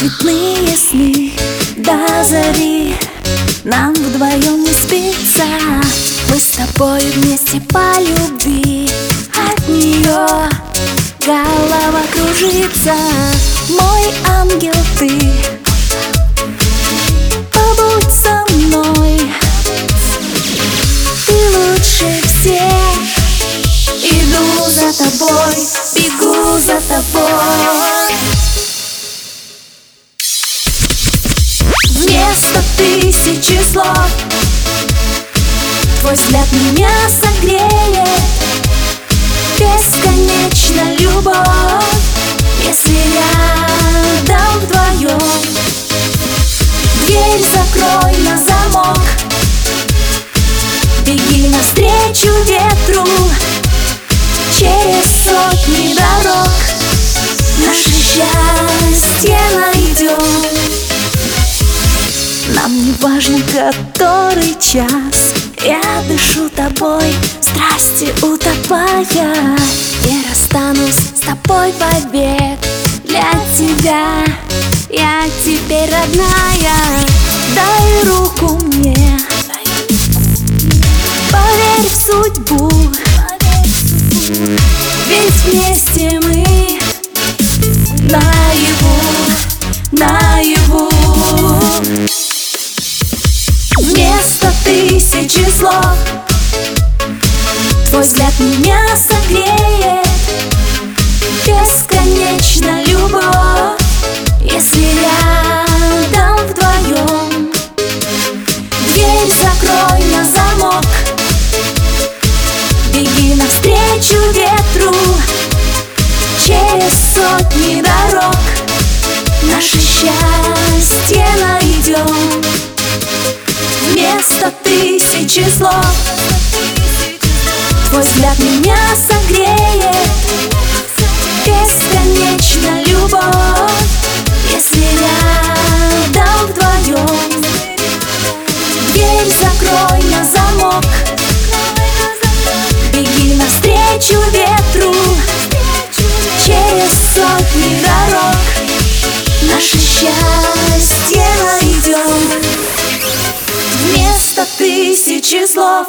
цветные сны до зари. Нам вдвоем не спится. Мы с тобой вместе по любви. От нее голова кружится. Мой ангел ты Побудь со мной. Ты лучше всех. Иду за тобой, бегу за тобой Вместо тысячи слов. Твой взгляд меня согреет. Бесконечно любовь. Если рядом вдвоем Дверь закрой на замок. Беги навстречу ветру Через сотни дорог нам не важно, который час. Я дышу тобой, страсти утопая И расстанусь с тобой вовек Для тебя я теперь родная. Дай руку мне. Поверь в судьбу тысячи слов Твой взгляд меня согреет. Бесконечно любовь. Если рядом вдвоем Дверь закрой на замок. Беги навстречу ветру Через сотни дорог. Наше счастье найдем взгляд меня согреет. Бесконечно любовь Если рядом вдвоем. Дверь закрой на замок. Беги навстречу ветру. Через сотни дорог Наше счастье найдем. Вместо тысячи слов